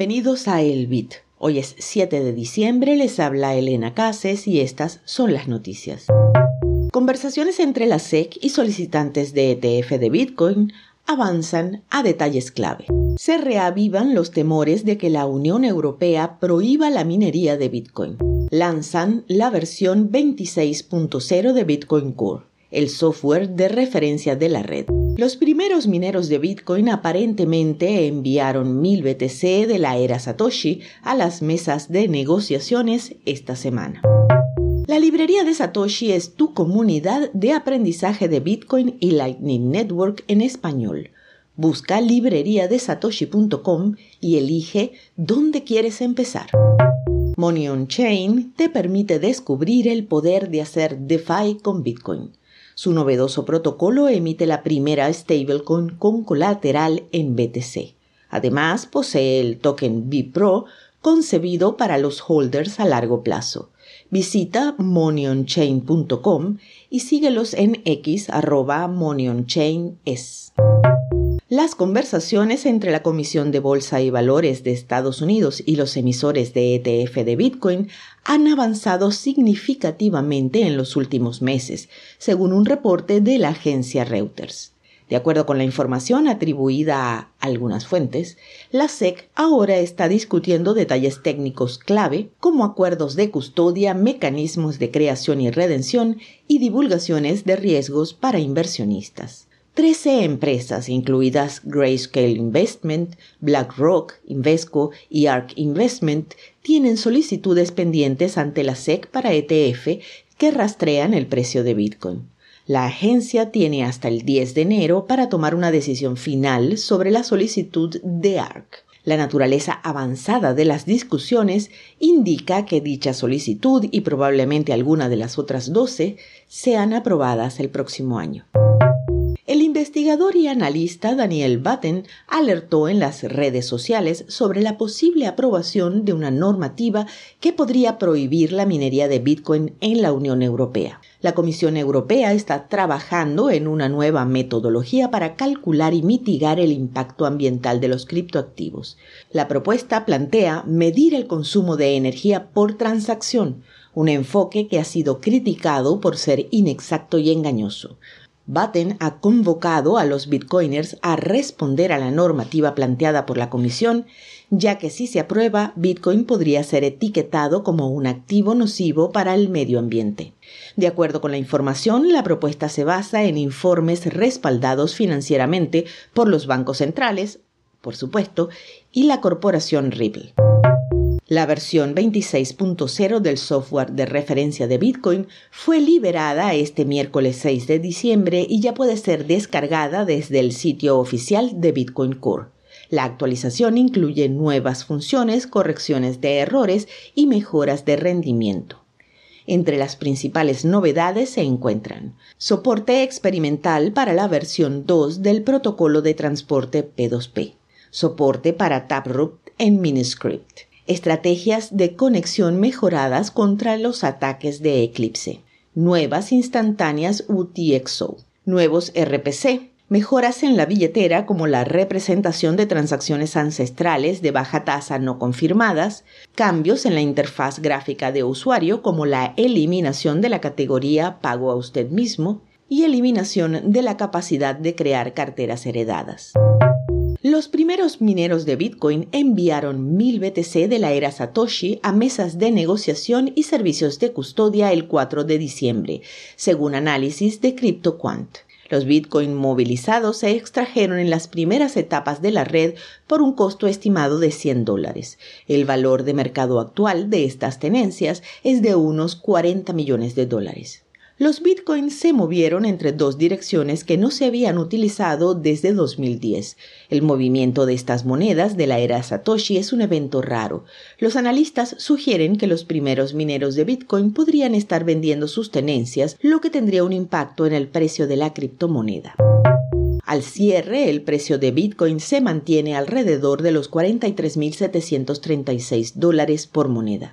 Bienvenidos a El Bit. Hoy es 7 de diciembre, les habla Elena Cases y estas son las noticias. Conversaciones entre la SEC y solicitantes de ETF de Bitcoin avanzan a detalles clave. Se reavivan los temores de que la Unión Europea prohíba la minería de Bitcoin. Lanzan la versión 26.0 de Bitcoin Core, el software de referencia de la red. Los primeros mineros de Bitcoin aparentemente enviaron 1000 BTC de la era Satoshi a las mesas de negociaciones esta semana. La librería de Satoshi es tu comunidad de aprendizaje de Bitcoin y Lightning Network en español. Busca libreriadesatoshi.com y elige dónde quieres empezar. Money on Chain te permite descubrir el poder de hacer DeFi con Bitcoin. Su novedoso protocolo emite la primera stablecoin con colateral en BTC. Además, posee el token BPRO concebido para los holders a largo plazo. Visita monionchain.com y síguelos en x arroba. Las conversaciones entre la Comisión de Bolsa y Valores de Estados Unidos y los emisores de ETF de Bitcoin han avanzado significativamente en los últimos meses, según un reporte de la agencia Reuters. De acuerdo con la información atribuida a algunas fuentes, la SEC ahora está discutiendo detalles técnicos clave como acuerdos de custodia, mecanismos de creación y redención y divulgaciones de riesgos para inversionistas. Trece empresas, incluidas Grayscale Investment, BlackRock, Invesco y ARK Investment, tienen solicitudes pendientes ante la SEC para ETF que rastrean el precio de Bitcoin. La agencia tiene hasta el 10 de enero para tomar una decisión final sobre la solicitud de ARK. La naturaleza avanzada de las discusiones indica que dicha solicitud y probablemente alguna de las otras 12 sean aprobadas el próximo año. Investigador y analista Daniel Batten alertó en las redes sociales sobre la posible aprobación de una normativa que podría prohibir la minería de Bitcoin en la Unión Europea. La Comisión Europea está trabajando en una nueva metodología para calcular y mitigar el impacto ambiental de los criptoactivos. La propuesta plantea medir el consumo de energía por transacción, un enfoque que ha sido criticado por ser inexacto y engañoso. Batten ha convocado a los bitcoiners a responder a la normativa planteada por la Comisión, ya que si se aprueba, Bitcoin podría ser etiquetado como un activo nocivo para el medio ambiente. De acuerdo con la información, la propuesta se basa en informes respaldados financieramente por los bancos centrales, por supuesto, y la corporación Ripple. La versión 26.0 del software de referencia de Bitcoin fue liberada este miércoles 6 de diciembre y ya puede ser descargada desde el sitio oficial de Bitcoin Core. La actualización incluye nuevas funciones, correcciones de errores y mejoras de rendimiento. Entre las principales novedades se encuentran soporte experimental para la versión 2 del protocolo de transporte P2P, soporte para Taproot en Miniscript, estrategias de conexión mejoradas contra los ataques de Eclipse, nuevas instantáneas UTXO, nuevos RPC, mejoras en la billetera como la representación de transacciones ancestrales de baja tasa no confirmadas, cambios en la interfaz gráfica de usuario como la eliminación de la categoría pago a usted mismo y eliminación de la capacidad de crear carteras heredadas. Los primeros mineros de Bitcoin enviaron 1000 BTC de la era Satoshi a mesas de negociación y servicios de custodia el 4 de diciembre, según análisis de CryptoQuant. Los Bitcoin movilizados se extrajeron en las primeras etapas de la red por un costo estimado de 100 dólares. El valor de mercado actual de estas tenencias es de unos 40 millones de dólares. Los bitcoins se movieron entre dos direcciones que no se habían utilizado desde 2010. El movimiento de estas monedas de la era Satoshi es un evento raro. Los analistas sugieren que los primeros mineros de bitcoin podrían estar vendiendo sus tenencias, lo que tendría un impacto en el precio de la criptomoneda. Al cierre, el precio de Bitcoin se mantiene alrededor de los 43.736 dólares por moneda.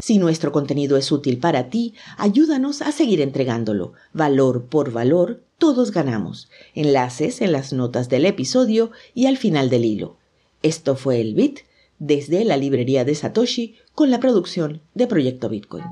Si nuestro contenido es útil para ti, ayúdanos a seguir entregándolo. Valor por valor, todos ganamos. Enlaces en las notas del episodio y al final del hilo. Esto fue el Bit. desde la librería de Satoshi con la producción de Proyecto Bitcoin.